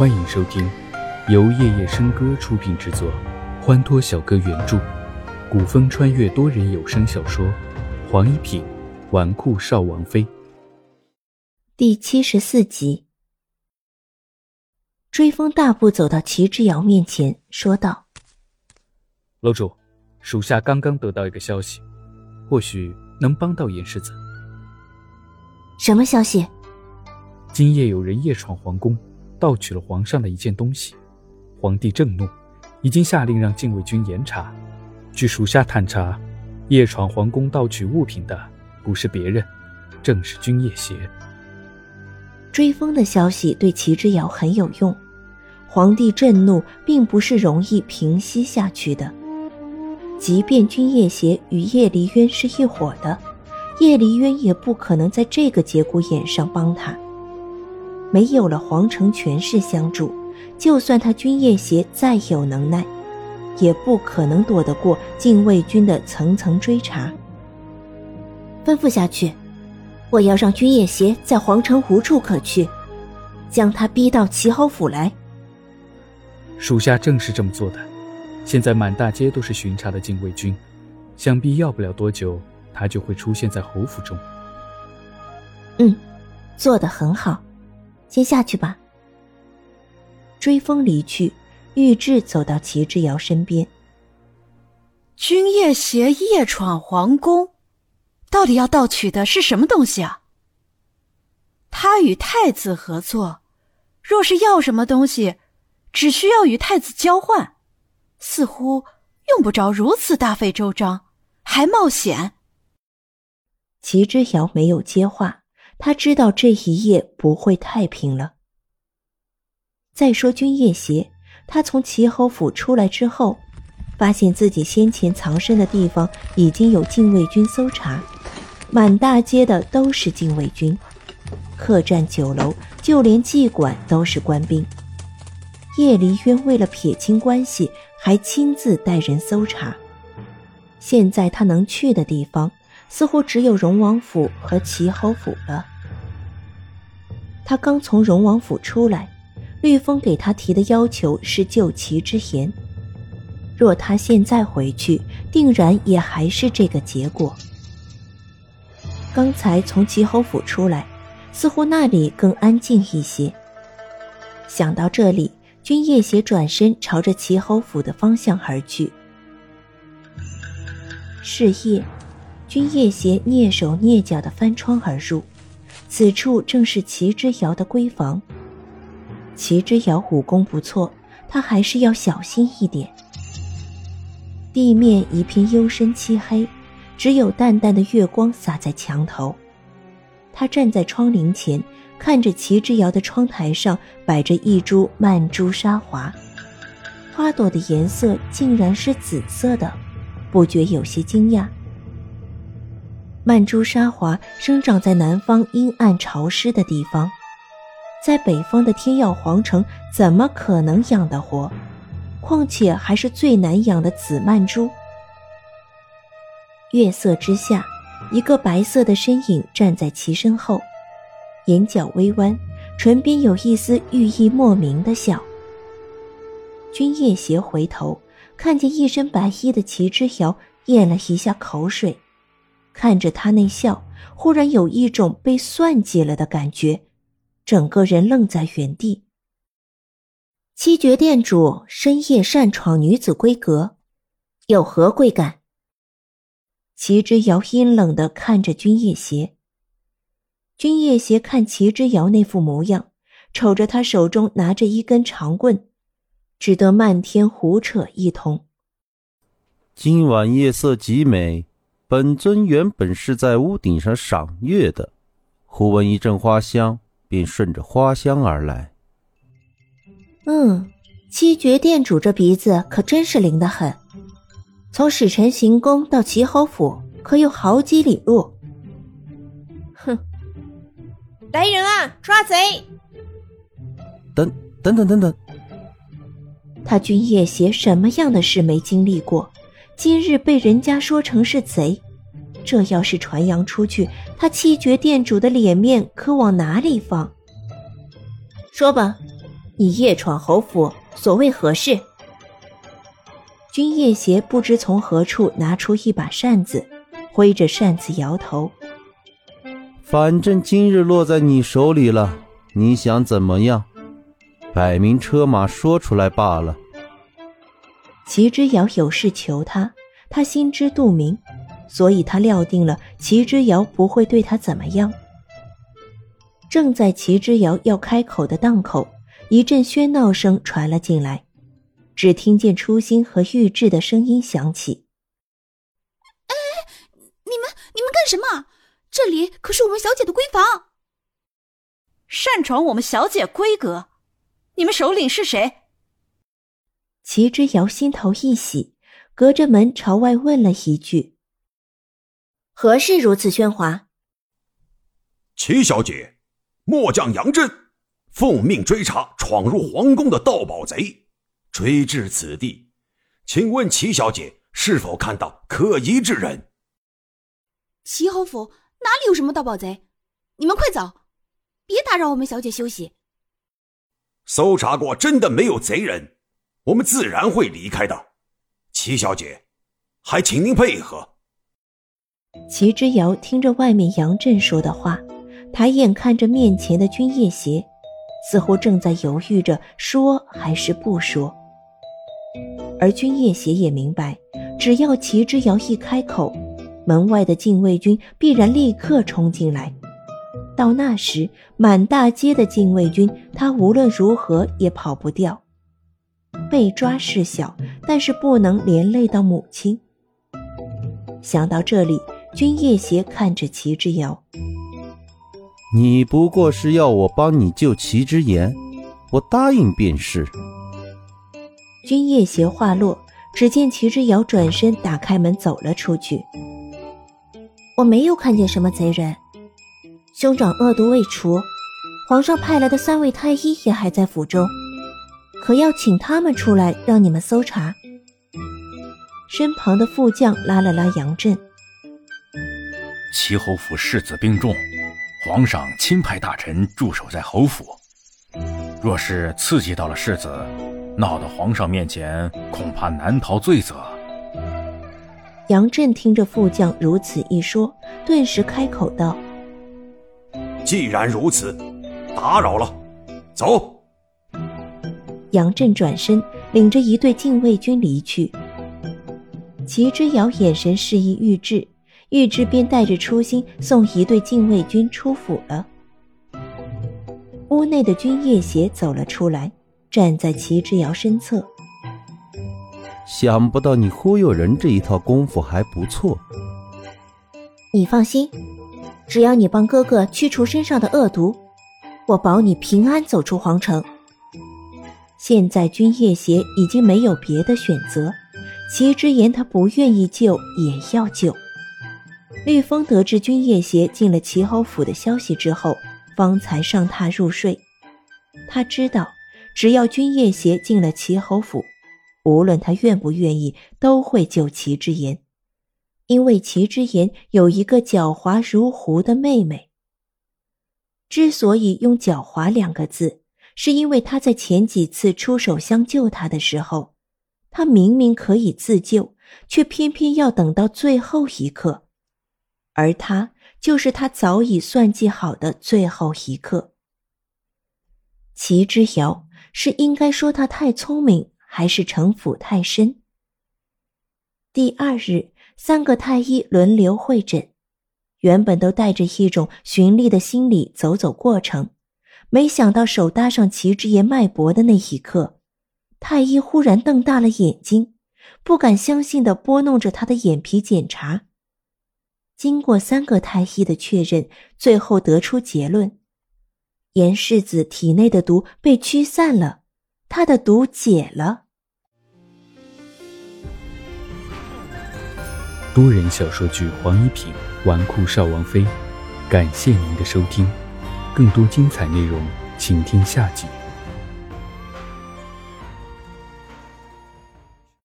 欢迎收听由夜夜笙歌出品制作，欢脱小哥原著，古风穿越多人有声小说《黄一品纨绔少王妃》第七十四集。追风大步走到齐之遥面前，说道：“楼主，属下刚刚得到一个消息，或许能帮到严世子。什么消息？今夜有人夜闯皇宫。”盗取了皇上的一件东西，皇帝震怒，已经下令让禁卫军严查。据属下探查，夜闯皇宫盗取物品的不是别人，正是君夜邪。追风的消息对齐之遥很有用。皇帝震怒并不是容易平息下去的，即便君夜邪与叶离渊是一伙的，叶离渊也不可能在这个节骨眼上帮他。没有了皇城权势相助，就算他君夜邪再有能耐，也不可能躲得过禁卫军的层层追查。吩咐下去，我要让君夜邪在皇城无处可去，将他逼到齐侯府来。属下正是这么做的。现在满大街都是巡查的禁卫军，想必要不了多久，他就会出现在侯府中。嗯，做得很好。先下去吧。追风离去，玉质走到齐之遥身边。君夜邪夜闯皇宫，到底要盗取的是什么东西啊？他与太子合作，若是要什么东西，只需要与太子交换，似乎用不着如此大费周章，还冒险。齐之遥没有接话。他知道这一夜不会太平了。再说君夜邪，他从齐侯府出来之后，发现自己先前藏身的地方已经有禁卫军搜查，满大街的都是禁卫军，客栈、酒楼，就连妓馆都是官兵。叶离渊为了撇清关系，还亲自带人搜查。现在他能去的地方，似乎只有荣王府和齐侯府了。他刚从荣王府出来，绿风给他提的要求是救齐之言。若他现在回去，定然也还是这个结果。刚才从齐侯府出来，似乎那里更安静一些。想到这里，君夜邪转身朝着齐侯府的方向而去。是夜，君夜邪蹑手蹑脚地翻窗而入。此处正是齐之遥的闺房。齐之遥武功不错，他还是要小心一点。地面一片幽深漆黑，只有淡淡的月光洒在墙头。他站在窗棂前，看着齐之遥的窗台上摆着一株曼珠沙华，花朵的颜色竟然是紫色的，不觉有些惊讶。曼珠沙华生长在南方阴暗潮湿的地方，在北方的天耀皇城怎么可能养得活？况且还是最难养的紫曼珠。月色之下，一个白色的身影站在其身后，眼角微弯，唇边有一丝寓意莫名的笑。君夜斜回头，看见一身白衣的齐之遥，咽了一下口水。看着他那笑，忽然有一种被算计了的感觉，整个人愣在原地。七绝店主深夜擅闯女子闺阁，有何贵干？齐之遥阴冷的看着君夜邪。君夜邪看齐之遥那副模样，瞅着他手中拿着一根长棍，只得漫天胡扯一通。今晚夜色极美。本尊原本是在屋顶上赏月的，忽闻一阵花香，便顺着花香而来。嗯，七绝殿主这鼻子可真是灵得很。从使臣行宫到齐侯府，可有好几里路。哼！来人啊，抓贼！等等等等等，他君夜邪什么样的事没经历过？今日被人家说成是贼，这要是传扬出去，他七绝店主的脸面可往哪里放？说吧，你夜闯侯府，所谓何事？君夜邪不知从何处拿出一把扇子，挥着扇子摇头。反正今日落在你手里了，你想怎么样？摆明车马说出来罢了。齐之遥有事求他，他心知肚明，所以他料定了齐之遥不会对他怎么样。正在齐之遥要开口的档口，一阵喧闹声传了进来，只听见初心和玉质的声音响起：“哎，你们你们干什么？这里可是我们小姐的闺房，擅闯我们小姐闺阁，你们首领是谁？”齐之遥心头一喜，隔着门朝外问了一句：“何事如此喧哗？”齐小姐。末将杨震奉命追查闯入皇宫的盗宝贼，追至此地，请问齐小姐是否看到可疑之人？齐侯府哪里有什么盗宝贼？你们快走，别打扰我们小姐休息。搜查过，真的没有贼人，我们自然会离开的。齐小姐，还请您配合。齐之遥听着外面杨震说的话。抬眼看着面前的君夜邪，似乎正在犹豫着说还是不说。而君夜邪也明白，只要齐之遥一开口，门外的禁卫军必然立刻冲进来。到那时，满大街的禁卫军，他无论如何也跑不掉。被抓事小，但是不能连累到母亲。想到这里，君夜邪看着齐之遥。你不过是要我帮你救齐之言，我答应便是。君夜邪话落，只见齐之遥转身打开门走了出去。我没有看见什么贼人，兄长恶毒未除，皇上派来的三位太医也还在府中，可要请他们出来让你们搜查。身旁的副将拉了拉杨震，齐侯府世子病重。皇上亲派大臣驻守在侯府，若是刺激到了世子，闹到皇上面前，恐怕难逃罪责。杨震听着副将如此一说，顿时开口道：“既然如此，打扰了，走。”杨震转身，领着一队禁卫军离去。齐之遥眼神示意玉质。玉志便带着初心送一队禁卫军出府了。屋内的君夜邪走了出来，站在齐之遥身侧。想不到你忽悠人这一套功夫还不错。你放心，只要你帮哥哥驱除身上的恶毒，我保你平安走出皇城。现在君夜邪已经没有别的选择，齐之言他不愿意救也要救。绿风得知君夜邪进了齐侯府的消息之后，方才上榻入睡。他知道，只要君夜邪进了齐侯府，无论他愿不愿意，都会救齐之言，因为齐之言有一个狡猾如狐的妹妹。之所以用“狡猾”两个字，是因为他在前几次出手相救他的时候，他明明可以自救，却偏偏要等到最后一刻。而他就是他早已算计好的最后一刻。齐之遥是应该说他太聪明，还是城府太深？第二日，三个太医轮流会诊，原本都带着一种寻利的心理走走过程，没想到手搭上齐之言脉搏的那一刻，太医忽然瞪大了眼睛，不敢相信的拨弄着他的眼皮检查。经过三个太医的确认，最后得出结论：严世子体内的毒被驱散了，他的毒解了。多人小说剧《黄一品纨绔少王妃》，感谢您的收听，更多精彩内容，请听下集。